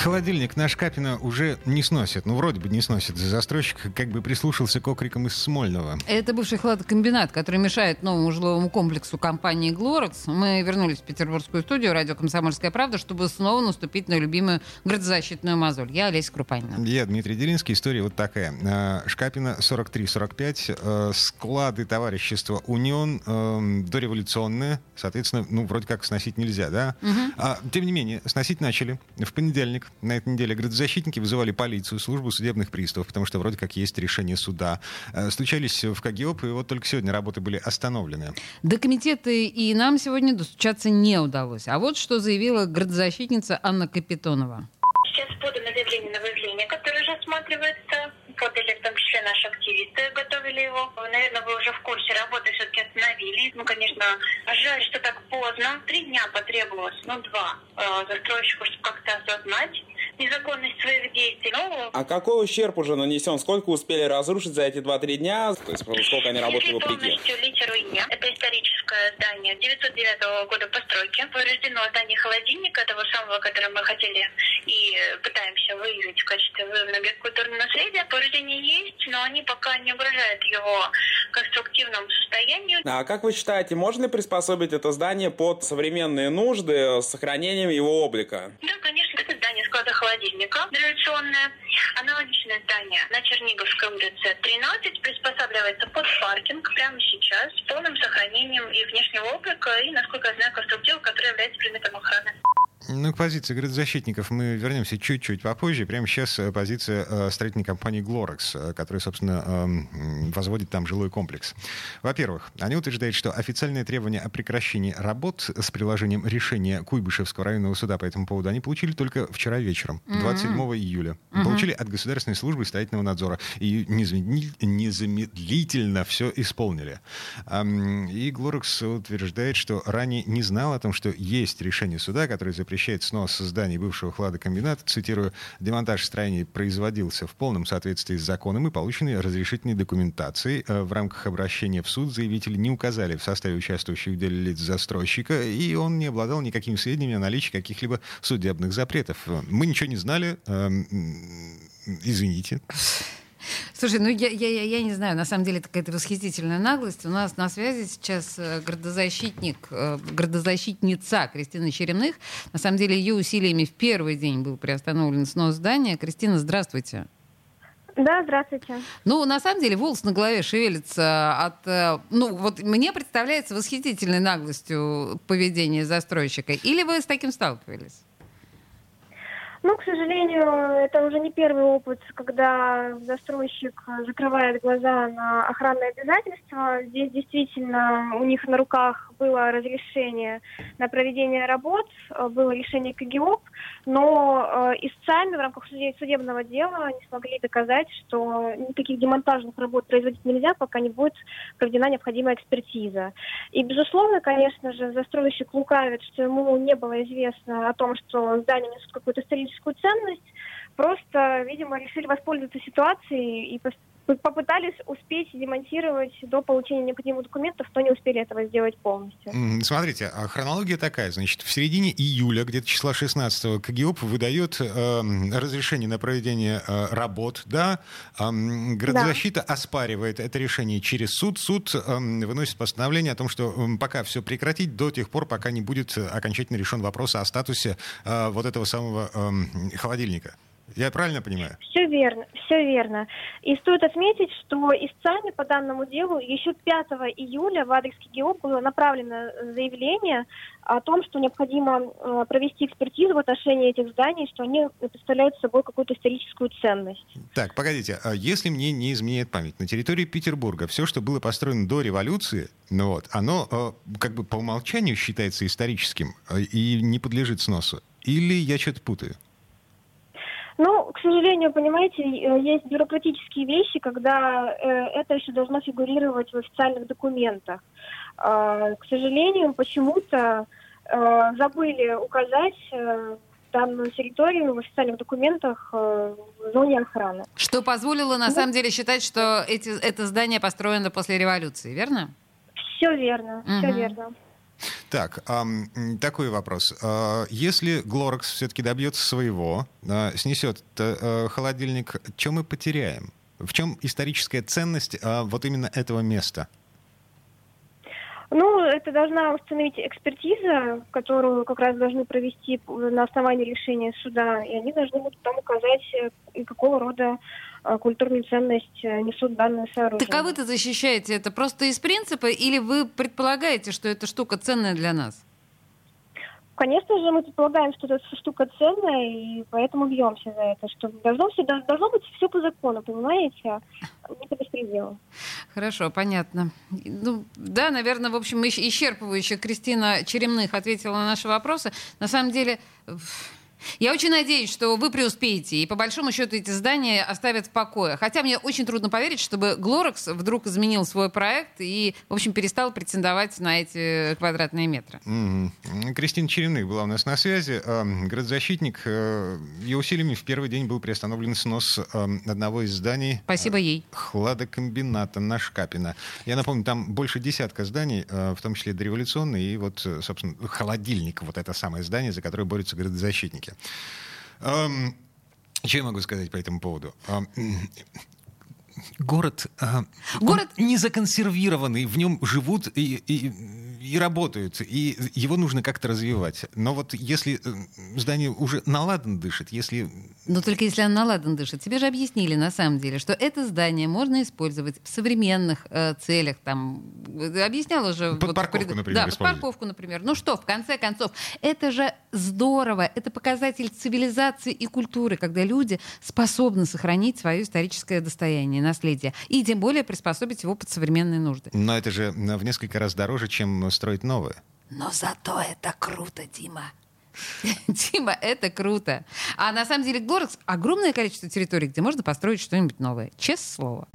Холодильник наш Капина уже не сносит. Ну, вроде бы не сносит. Застройщик как бы прислушался к окрикам из Смольного. Это бывший хладокомбинат, который мешает новому жилому комплексу компании «Глорекс». Мы вернулись в петербургскую студию радио «Комсомольская правда», чтобы снова наступить на любимую градозащитную мозоль. Я Олеся Крупанина. Я Дмитрий Делинский. История вот такая. А, Шкапина 43-45. Э, склады товарищества «Унион» э, дореволюционные. Соответственно, ну, вроде как сносить нельзя, да? Угу. Тем не менее, сносить начали в понедельник на этой неделе градозащитники вызывали полицию, службу судебных приставов, потому что вроде как есть решение суда. Э, стучались в КГИОП, и вот только сегодня работы были остановлены. До комитета и нам сегодня достучаться не удалось. А вот что заявила градозащитница Анна Капитонова. Сейчас подано заявление на выявление, которое уже осматривается. Подали в том числе наши активисты, готовили его. Наверное, вы уже в курсе работы все-таки остановили. Ну, конечно, жаль, что так поздно. Три дня потребовалось, ну, два, э, застройщику, чтобы как-то осознать незаконность своих действий. Ну, А какой ущерб уже нанесен? Сколько успели разрушить за эти 2-3 дня? То есть сколько они работали если вопреки? полностью литеру «Е», это историческое здание 909 года постройки, повреждено здание холодильника, того самого, которое мы хотели и пытаемся выявить в качестве выявленного культурного наследия. Повреждения есть, но они пока не угрожают его конструктивному состоянию. А как вы считаете, можно ли приспособить это здание под современные нужды с сохранением его облика? Да, конечно, склада холодильника революционное. Аналогичное здание на Черниговской улице 13 приспосабливается под паркинг прямо сейчас с полным сохранением и внешнего облика, и, насколько я знаю, конструктива, который является предметом охраны. Ну, к позиции градозащитников мы вернемся чуть-чуть попозже. Прямо сейчас э, позиция э, строительной компании «Глорекс», э, которая, собственно, эм, возводит там жилой комплекс. Во-первых, они утверждают, что официальные требования о прекращении работ с приложением решения Куйбышевского районного суда по этому поводу они получили только вчера вечером, 27 июля. Получили от Государственной службы строительного надзора. И незамедли- незамедлительно все исполнили. И «Глорекс» утверждает, что ранее не знал о том, что есть решение суда, которое запрещает снос зданий бывшего хладокомбината. Цитирую, «Демонтаж строений производился в полном соответствии с законом и полученной разрешительной документацией. Э, В рамках обращения в суд заявители не указали в составе участвующих в деле лиц застройщика, и он не обладал никакими сведениями о наличии каких-либо судебных запретов. Мы ничего не знали. эм, Извините. Слушай, ну я, я, я, не знаю, на самом деле это какая-то восхитительная наглость. У нас на связи сейчас э, градозащитник, э, градозащитница Кристина Черемных. На самом деле ее усилиями в первый день был приостановлен снос здания. Кристина, здравствуйте. Да, здравствуйте. Ну, на самом деле, волос на голове шевелится от... э, Ну, вот мне представляется восхитительной наглостью поведения застройщика. Или вы с таким сталкивались? Ну, к сожалению, это уже не первый опыт, когда застройщик закрывает глаза на охранные обязательства. Здесь действительно у них на руках было разрешение на проведение работ, было решение КГИОП, но э, истцами в рамках суде- судебного дела не смогли доказать, что никаких демонтажных работ производить нельзя, пока не будет проведена необходимая экспертиза. И, безусловно, конечно же, застройщик лукавит, что ему не было известно о том, что здание несут какую-то историческую ценность. Просто, видимо, решили воспользоваться ситуацией и попытались успеть демонтировать до получения необходимых документов, но не успели этого сделать полностью. Смотрите, а хронология такая. Значит, в середине июля, где-то числа 16 КГИОП выдает эм, разрешение на проведение э, работ, да? Эм, градозащита оспаривает это решение через суд. Суд эм, выносит постановление о том, что эм, пока все прекратить до тех пор, пока не будет э, окончательно решен вопрос о статусе э, вот этого самого эм, холодильника. Я правильно понимаю? Все верно, все верно. И стоит отметить, что истцами по данному делу еще 5 июля в адрес КГИОП было направлено заявление о том, что необходимо э, провести экспертизу в отношении этих зданий, что они представляют собой какую-то историческую ценность. Так, погодите, а если мне не изменяет память, на территории Петербурга все, что было построено до революции, ну вот, оно э, как бы по умолчанию считается историческим э, и не подлежит сносу. Или я что-то путаю? Ну, к сожалению, понимаете, есть бюрократические вещи, когда э, это еще должно фигурировать в официальных документах. Э, к сожалению, почему-то э, забыли указать э, данную территорию в официальных документах в зоне охраны. Что позволило на самом деле считать, что эти, это здание построено после революции, верно? Все верно, все Мгм. верно. Так, такой вопрос. А, Если Глорекс все-таки добьется своего, снесет э, холодильник, что мы потеряем? В чем историческая ценность а, вот именно этого места? Ну, это должна установить экспертиза, которую как раз должны провести на основании решения суда, и они должны будут там указать, э, какого рода э, культурную ценность э, несут данные сооружения. Так а вы-то защищаете это просто из принципа, или вы предполагаете, что эта штука ценная для нас? Конечно же, мы предполагаем, что эта штука ценная, и поэтому бьемся за это. Что должно, все, должно быть все по закону, понимаете? Не по беспределу. Хорошо, понятно. Ну, да, наверное, в общем, исчерпывающе Кристина Черемных ответила на наши вопросы. На самом деле, я очень надеюсь, что вы преуспеете, и по большому счету эти здания оставят в покое. Хотя мне очень трудно поверить, чтобы Глорекс вдруг изменил свой проект и, в общем, перестал претендовать на эти квадратные метры. Мгм. Кристина Черемных была у нас на связи. Ам, Градозащитник. э, Ее усилиями в первый день был приостановлен снос ам, одного из зданий Спасибо ей. хладокомбината на Шкапина. Я напомню, там больше десятка зданий, э, в том числе дореволюционные, и вот, э, собственно, холодильник, вот это самое здание, за которое борются градозащитники. Эм, Что я могу сказать по этому поводу? Эм, Город, он Город- не законсервированный, в нем живут и, и, и работают, и его нужно как-то развивать. Но вот если э, здание уже наладан дышит, если Но только если она наладан дышит. Тебе же объяснили на самом деле, что это здание можно использовать в современных э, целях. Там, э, объясняла же... Под парковку, пред- например, Да, под парковку, например. Ну что, в конце концов, это же здорово. Это показатель цивилизации и культуры, когда люди способны сохранить свое историческое достояние, наследие. И тем более приспособить его под современные нужды. Но это же э, в несколько раз дороже, чем строить новое. Но зато это круто, Дима. Дима, это круто. А на самом деле Горекс огромное количество территорий, где можно построить что-нибудь новое. Честное слово.